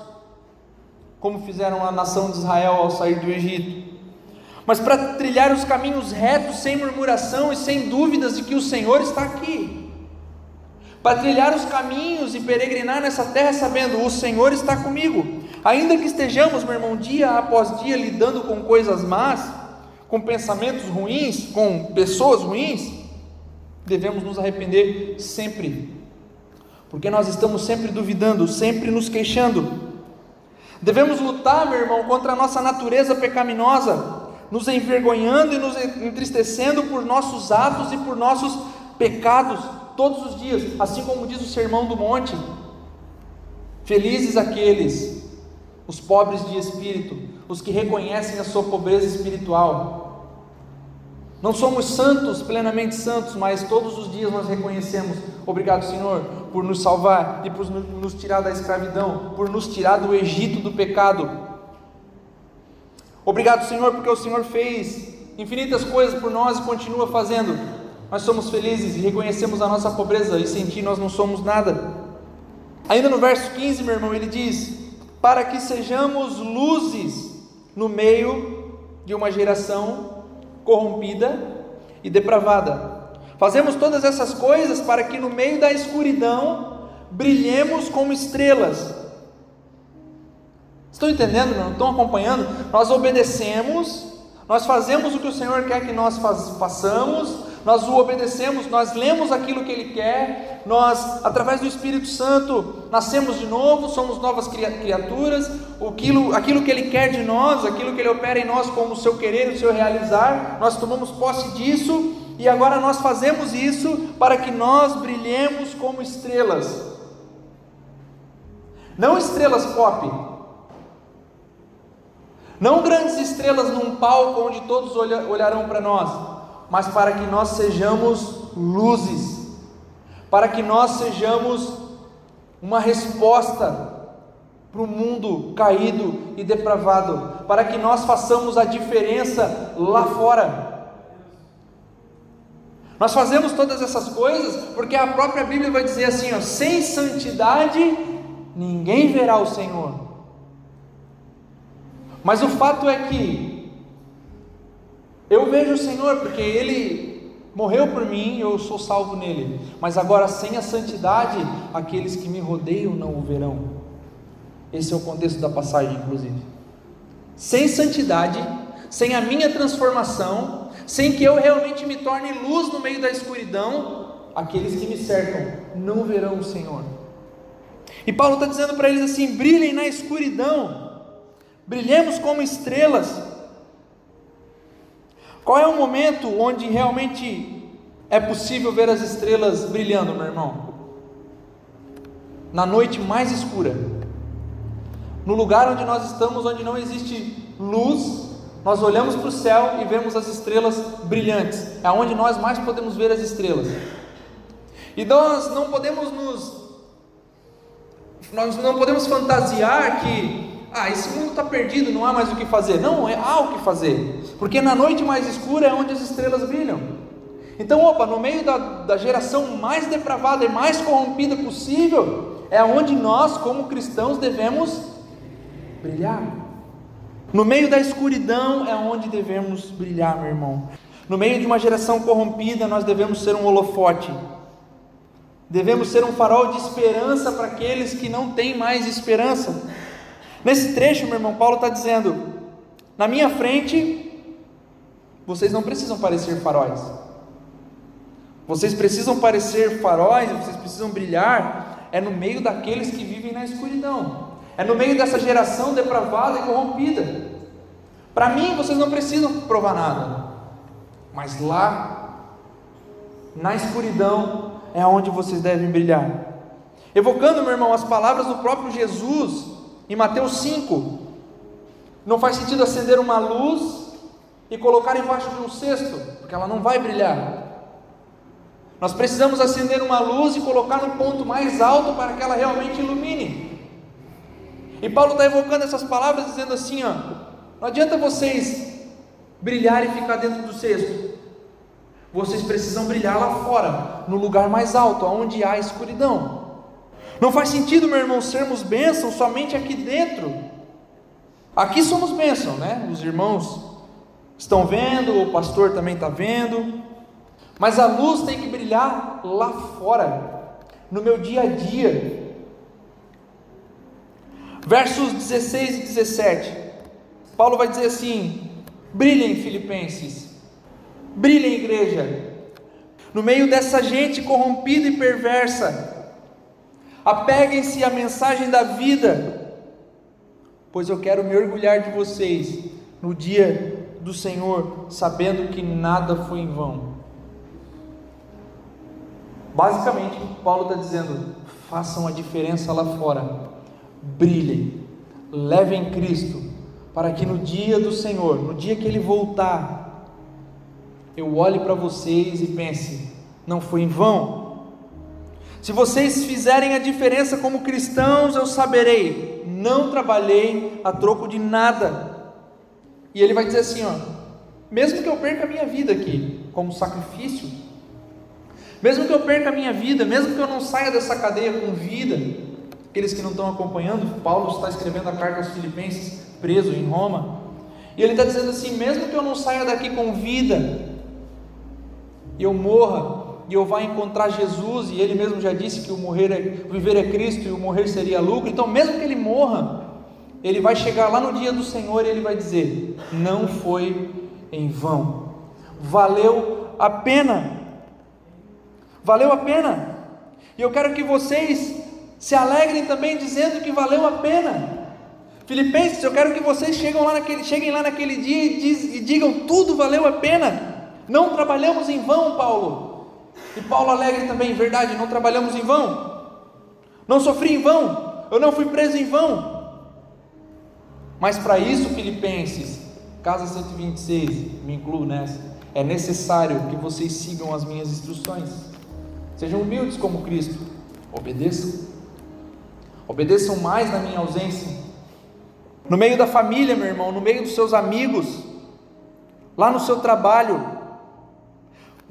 como fizeram a nação de Israel ao sair do Egito, mas para trilhar os caminhos retos, sem murmuração e sem dúvidas de que o Senhor está aqui. Para trilhar os caminhos e peregrinar nessa terra sabendo, o Senhor está comigo. Ainda que estejamos, meu irmão, dia após dia lidando com coisas más, com pensamentos ruins, com pessoas ruins, devemos nos arrepender sempre, porque nós estamos sempre duvidando, sempre nos queixando. Devemos lutar, meu irmão, contra a nossa natureza pecaminosa, nos envergonhando e nos entristecendo por nossos atos e por nossos pecados todos os dias, assim como diz o Sermão do Monte. Felizes aqueles, os pobres de espírito, os que reconhecem a sua pobreza espiritual, Não somos santos, plenamente santos, mas todos os dias nós reconhecemos: obrigado, Senhor, por nos salvar e por nos tirar da escravidão, por nos tirar do Egito do pecado. Obrigado, Senhor, porque o Senhor fez infinitas coisas por nós e continua fazendo. Nós somos felizes e reconhecemos a nossa pobreza e sem nós não somos nada. Ainda no verso 15, meu irmão, ele diz: Para que sejamos luzes no meio de uma geração corrompida e depravada. Fazemos todas essas coisas para que no meio da escuridão brilhemos como estrelas. Estão entendendo? Não estão acompanhando? Nós obedecemos, nós fazemos o que o Senhor quer que nós façamos, nós o obedecemos, nós lemos aquilo que Ele quer, nós, através do Espírito Santo, nascemos de novo, somos novas criaturas, aquilo, aquilo que Ele quer de nós, aquilo que Ele opera em nós como o seu querer, o seu realizar, nós tomamos posse disso e agora nós fazemos isso para que nós brilhemos como estrelas, não estrelas pop, não grandes estrelas num palco onde todos olharão para nós mas para que nós sejamos luzes, para que nós sejamos uma resposta para o mundo caído e depravado, para que nós façamos a diferença lá fora. Nós fazemos todas essas coisas porque a própria Bíblia vai dizer assim: ó, sem santidade ninguém verá o Senhor. Mas o fato é que eu vejo o Senhor porque Ele morreu por mim, eu sou salvo nele. Mas agora, sem a santidade, aqueles que me rodeiam não o verão. Esse é o contexto da passagem, inclusive. Sem santidade, sem a minha transformação, sem que eu realmente me torne luz no meio da escuridão, aqueles que me cercam não verão o Senhor. E Paulo está dizendo para eles assim: brilhem na escuridão, brilhemos como estrelas qual é o momento onde realmente é possível ver as estrelas brilhando, meu irmão? Na noite mais escura. No lugar onde nós estamos, onde não existe luz, nós olhamos para o céu e vemos as estrelas brilhantes. É onde nós mais podemos ver as estrelas. E nós não podemos nos nós não podemos fantasiar que ah, esse mundo está perdido, não há mais o que fazer. Não, é, há o que fazer, porque na noite mais escura é onde as estrelas brilham. Então, opa, no meio da, da geração mais depravada e mais corrompida possível, é onde nós, como cristãos, devemos brilhar. No meio da escuridão é onde devemos brilhar, meu irmão. No meio de uma geração corrompida, nós devemos ser um holofote. Devemos ser um farol de esperança para aqueles que não têm mais esperança. Nesse trecho, meu irmão, Paulo está dizendo: na minha frente, vocês não precisam parecer faróis. Vocês precisam parecer faróis, vocês precisam brilhar, é no meio daqueles que vivem na escuridão, é no meio dessa geração depravada e corrompida. Para mim, vocês não precisam provar nada, mas lá, na escuridão, é onde vocês devem brilhar. Evocando, meu irmão, as palavras do próprio Jesus, em Mateus 5, não faz sentido acender uma luz e colocar embaixo de um cesto, porque ela não vai brilhar. Nós precisamos acender uma luz e colocar no ponto mais alto para que ela realmente ilumine. E Paulo está evocando essas palavras dizendo assim: ó, não adianta vocês brilhar e ficar dentro do cesto. Vocês precisam brilhar lá fora, no lugar mais alto, onde há escuridão. Não faz sentido, meu irmão, sermos bênçãos somente aqui dentro. Aqui somos bênção, né? Os irmãos estão vendo, o pastor também está vendo. Mas a luz tem que brilhar lá fora, no meu dia a dia. Versos 16 e 17. Paulo vai dizer assim: brilhem, filipenses, brilhem, igreja, no meio dessa gente corrompida e perversa Apeguem-se à mensagem da vida, pois eu quero me orgulhar de vocês no dia do Senhor, sabendo que nada foi em vão. Basicamente, Paulo está dizendo: façam a diferença lá fora, brilhem, levem Cristo, para que no dia do Senhor, no dia que Ele voltar, eu olhe para vocês e pense: não foi em vão. Se vocês fizerem a diferença como cristãos, eu saberei, não trabalhei a troco de nada. E ele vai dizer assim: ó, mesmo que eu perca a minha vida aqui, como sacrifício, mesmo que eu perca a minha vida, mesmo que eu não saia dessa cadeia com vida, aqueles que não estão acompanhando, Paulo está escrevendo a carta aos Filipenses, preso em Roma, e ele está dizendo assim: mesmo que eu não saia daqui com vida, eu morra, e eu vá encontrar Jesus, e ele mesmo já disse que o morrer é, viver é Cristo e o morrer seria lucro, então mesmo que ele morra, ele vai chegar lá no dia do Senhor e ele vai dizer: não foi em vão, valeu a pena, valeu a pena, e eu quero que vocês se alegrem também dizendo que valeu a pena. Filipenses, eu quero que vocês cheguem lá naquele, cheguem lá naquele dia e, diz, e digam: tudo valeu a pena. Não trabalhamos em vão, Paulo. E Paulo alegre também, verdade, não trabalhamos em vão. Não sofri em vão. Eu não fui preso em vão. Mas para isso, Filipenses, casa 126, me incluo nessa, é necessário que vocês sigam as minhas instruções. Sejam humildes como Cristo. Obedeçam. Obedeçam mais na minha ausência. No meio da família, meu irmão, no meio dos seus amigos, lá no seu trabalho,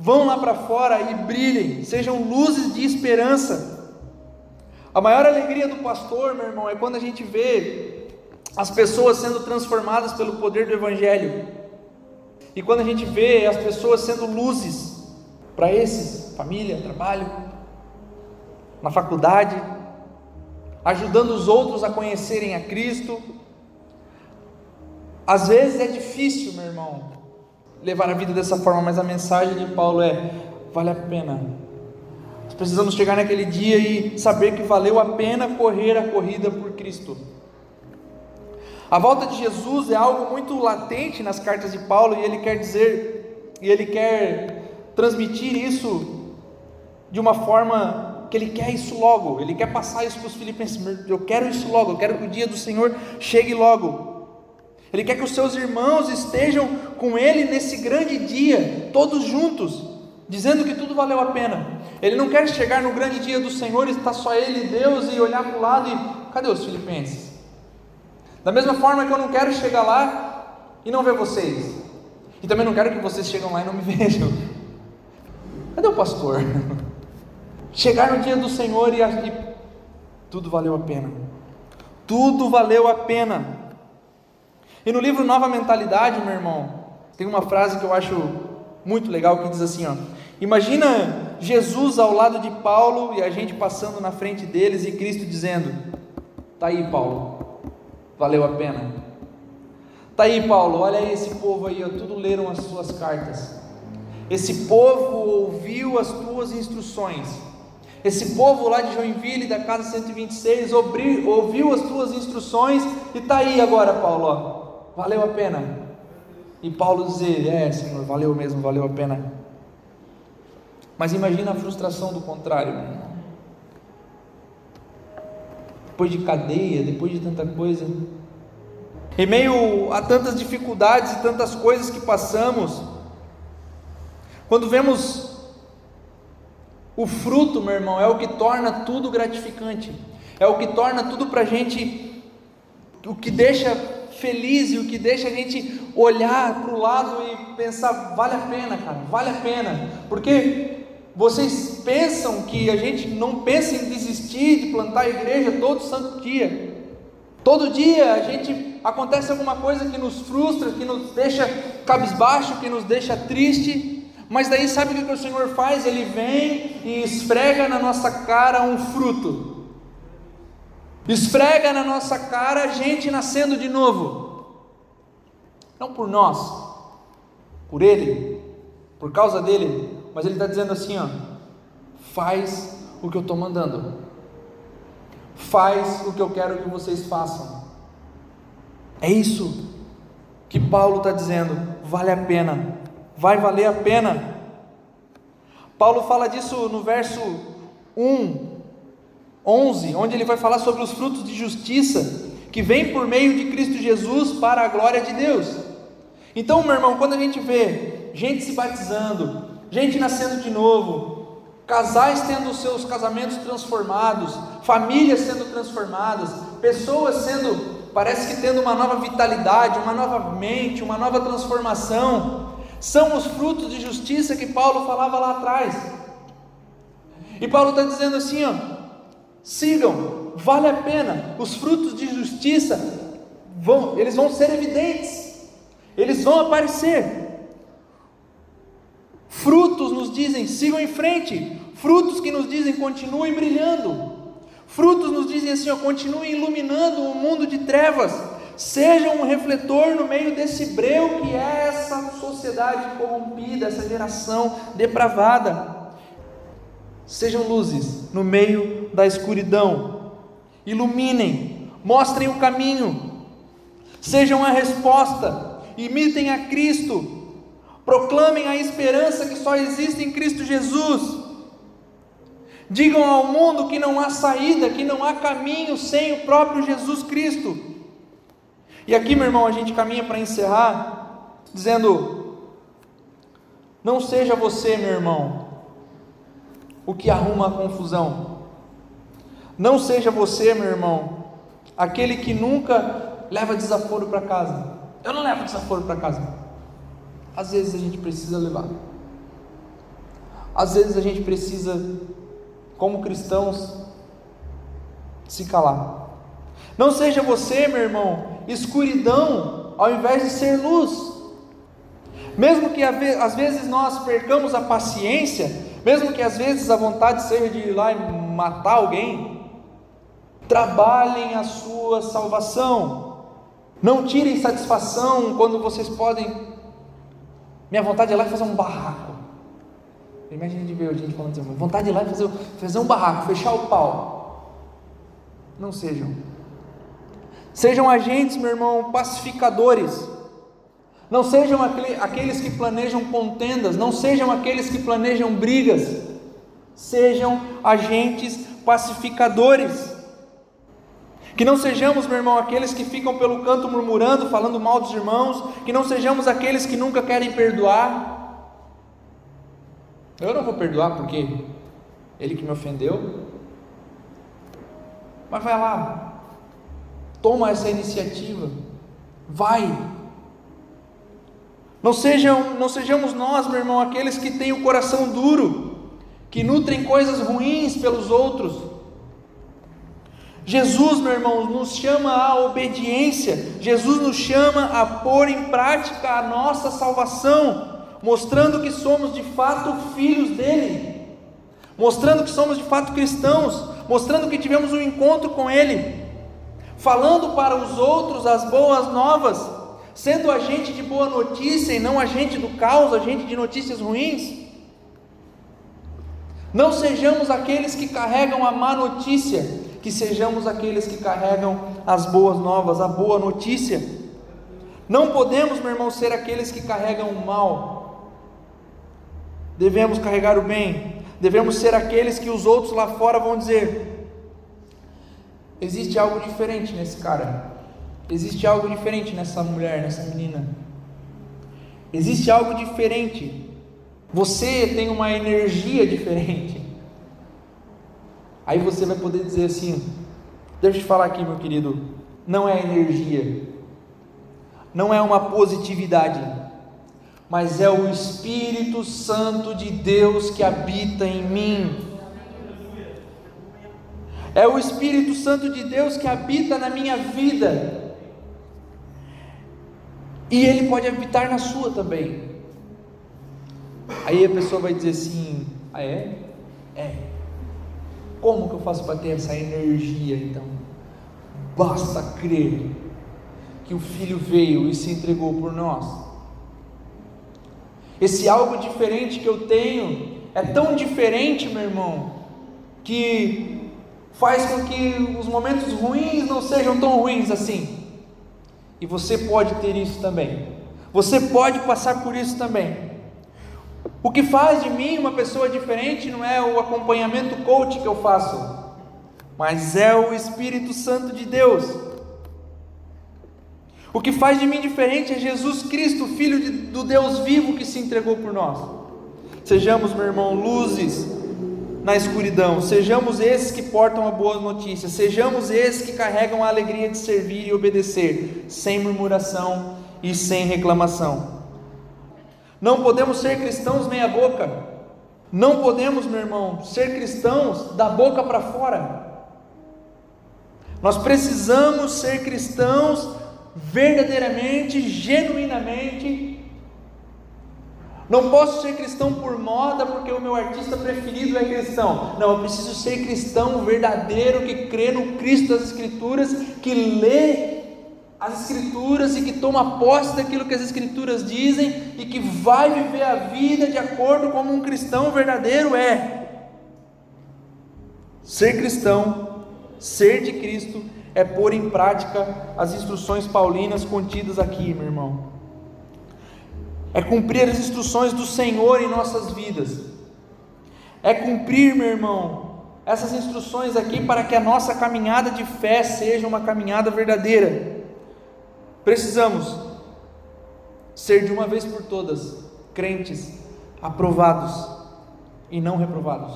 Vão lá para fora e brilhem, sejam luzes de esperança. A maior alegria do pastor, meu irmão, é quando a gente vê as pessoas sendo transformadas pelo poder do Evangelho. E quando a gente vê as pessoas sendo luzes para esses, família, trabalho, na faculdade, ajudando os outros a conhecerem a Cristo. Às vezes é difícil, meu irmão, levar a vida dessa forma, mas a mensagem de Paulo é: vale a pena. Nós precisamos chegar naquele dia e saber que valeu a pena correr a corrida por Cristo. A volta de Jesus é algo muito latente nas cartas de Paulo e ele quer dizer, e ele quer transmitir isso de uma forma que ele quer isso logo, ele quer passar isso para os filipenses, eu quero isso logo, eu quero que o dia do Senhor chegue logo. Ele quer que os seus irmãos estejam com ele nesse grande dia, todos juntos, dizendo que tudo valeu a pena. Ele não quer chegar no grande dia do Senhor e estar só ele e Deus e olhar para o lado e cadê os filipenses? Da mesma forma que eu não quero chegar lá e não ver vocês. E também não quero que vocês cheguem lá e não me <laughs> vejam. Cadê o pastor? <laughs> Chegar no dia do Senhor e, e tudo valeu a pena. Tudo valeu a pena. E no livro Nova Mentalidade, meu irmão, tem uma frase que eu acho muito legal que diz assim, ó: Imagina Jesus ao lado de Paulo e a gente passando na frente deles e Cristo dizendo: Tá aí, Paulo. Valeu a pena. Tá aí, Paulo. Olha esse povo aí, ó, tudo leram as suas cartas. Esse povo ouviu as tuas instruções. Esse povo lá de Joinville, da casa 126, ouviu as tuas instruções e tá aí agora, Paulo, ó valeu a pena. E Paulo dizer, é Senhor, valeu mesmo, valeu a pena. Mas imagina a frustração do contrário. Depois de cadeia, depois de tanta coisa, em meio a tantas dificuldades e tantas coisas que passamos, quando vemos o fruto, meu irmão, é o que torna tudo gratificante, é o que torna tudo para a gente, o que deixa feliz e o que deixa a gente olhar para o lado e pensar: vale a pena, cara, vale a pena, porque vocês pensam que a gente não pensa em desistir de plantar a igreja todo santo dia. Todo dia a gente acontece alguma coisa que nos frustra, que nos deixa cabisbaixo, que nos deixa triste. Mas daí sabe o que o Senhor faz? Ele vem e esfrega na nossa cara um fruto esfrega na nossa cara a gente nascendo de novo. Não por nós, por Ele, por causa dele, mas Ele está dizendo assim: ó, faz o que eu estou mandando, faz o que eu quero que vocês façam. É isso que Paulo está dizendo, vale a pena, vai valer a pena. Paulo fala disso no verso 1 11, onde ele vai falar sobre os frutos de justiça que vêm por meio de Cristo Jesus para a glória de Deus. Então, meu irmão, quando a gente vê gente se batizando, gente nascendo de novo, casais tendo seus casamentos transformados, famílias sendo transformadas, pessoas sendo, parece que tendo uma nova vitalidade, uma nova mente, uma nova transformação, são os frutos de justiça que Paulo falava lá atrás. E Paulo está dizendo assim: ó, sigam, vale a pena, os frutos de justiça vão, eles vão ser evidentes, eles vão aparecer. Frutos nos dizem, sigam em frente, frutos que nos dizem, continuem brilhando, frutos nos dizem assim, ó, continuem iluminando o mundo de trevas, sejam um refletor no meio desse breu que é essa sociedade corrompida, essa geração depravada. Sejam luzes no meio da escuridão, iluminem, mostrem o caminho, sejam a resposta, imitem a Cristo, proclamem a esperança que só existe em Cristo Jesus. Digam ao mundo que não há saída, que não há caminho sem o próprio Jesus Cristo. E aqui, meu irmão, a gente caminha para encerrar, dizendo: não seja você, meu irmão, o que arruma a confusão. Não seja você, meu irmão, aquele que nunca leva desaforo para casa. Eu não levo desaforo para casa. Às vezes a gente precisa levar. Às vezes a gente precisa, como cristãos, se calar. Não seja você, meu irmão, escuridão ao invés de ser luz. Mesmo que às vezes nós percamos a paciência, mesmo que às vezes a vontade seja de ir lá e matar alguém, trabalhem a sua salvação. Não tirem satisfação quando vocês podem. Minha vontade é lá e fazer um barraco. Imagina de ver a gente falando assim, vontade de ir lá e fazer, fazer um barraco, fechar o pau. Não sejam. Sejam agentes, meu irmão, pacificadores não sejam aqueles que planejam contendas, não sejam aqueles que planejam brigas, sejam agentes pacificadores. Que não sejamos, meu irmão, aqueles que ficam pelo canto murmurando, falando mal dos irmãos, que não sejamos aqueles que nunca querem perdoar. Eu não vou perdoar porque ele que me ofendeu. Mas vai lá, toma essa iniciativa, vai, não, sejam, não sejamos nós, meu irmão, aqueles que têm o coração duro, que nutrem coisas ruins pelos outros. Jesus, meu irmão, nos chama à obediência, Jesus nos chama a pôr em prática a nossa salvação, mostrando que somos de fato filhos dele, mostrando que somos de fato cristãos, mostrando que tivemos um encontro com ele, falando para os outros as boas novas sendo agente de boa notícia e não agente do caos, agente de notícias ruins. Não sejamos aqueles que carregam a má notícia, que sejamos aqueles que carregam as boas novas, a boa notícia. Não podemos, meu irmão, ser aqueles que carregam o mal. Devemos carregar o bem. Devemos ser aqueles que os outros lá fora vão dizer: existe algo diferente nesse cara. Existe algo diferente nessa mulher, nessa menina. Existe algo diferente. Você tem uma energia diferente. Aí você vai poder dizer assim: Deixa eu te falar aqui, meu querido. Não é energia, não é uma positividade, mas é o Espírito Santo de Deus que habita em mim. É o Espírito Santo de Deus que habita na minha vida. E ele pode habitar na sua também. Aí a pessoa vai dizer assim: ah, é? É. Como que eu faço para ter essa energia então? Basta crer que o Filho veio e se entregou por nós. Esse algo diferente que eu tenho é tão diferente, meu irmão, que faz com que os momentos ruins não sejam tão ruins assim. E você pode ter isso também. Você pode passar por isso também. O que faz de mim uma pessoa diferente não é o acompanhamento coach que eu faço, mas é o Espírito Santo de Deus. O que faz de mim diferente é Jesus Cristo, Filho de, do Deus vivo que se entregou por nós. Sejamos, meu irmão, luzes na escuridão, sejamos esses que portam a boa notícia, sejamos esses que carregam a alegria de servir e obedecer, sem murmuração e sem reclamação. Não podemos ser cristãos meia-boca, não podemos, meu irmão, ser cristãos da boca para fora. Nós precisamos ser cristãos verdadeiramente, genuinamente. Não posso ser cristão por moda porque o meu artista preferido é cristão. Não, eu preciso ser cristão verdadeiro que crê no Cristo das Escrituras, que lê as Escrituras e que toma posse daquilo que as Escrituras dizem e que vai viver a vida de acordo como um cristão verdadeiro é. Ser cristão, ser de Cristo, é pôr em prática as instruções paulinas contidas aqui, meu irmão. É cumprir as instruções do Senhor em nossas vidas. É cumprir, meu irmão, essas instruções aqui para que a nossa caminhada de fé seja uma caminhada verdadeira. Precisamos ser de uma vez por todas crentes aprovados e não reprovados,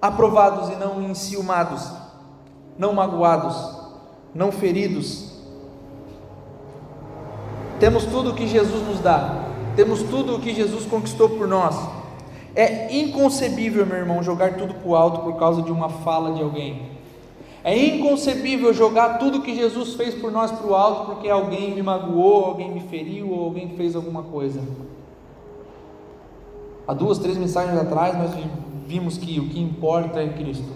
aprovados e não enciumados, não magoados, não feridos. Temos tudo o que Jesus nos dá, temos tudo o que Jesus conquistou por nós. É inconcebível, meu irmão, jogar tudo para o alto por causa de uma fala de alguém. É inconcebível jogar tudo que Jesus fez por nós para o alto porque alguém me magoou, alguém me feriu ou alguém fez alguma coisa. Há duas, três mensagens atrás nós vimos que o que importa é Cristo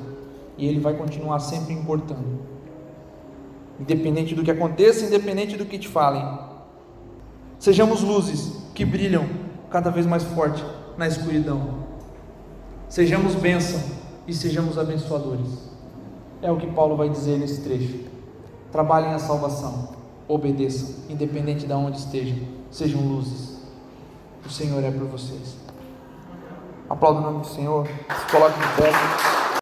e Ele vai continuar sempre importando independente do que aconteça, independente do que te falem. Sejamos luzes que brilham cada vez mais forte na escuridão. Sejamos bênção e sejamos abençoadores. É o que Paulo vai dizer nesse trecho. Trabalhem a salvação, obedeçam, independente de onde estejam, sejam luzes. O Senhor é por vocês. Aplauda o nome do Senhor, se coloque de pé.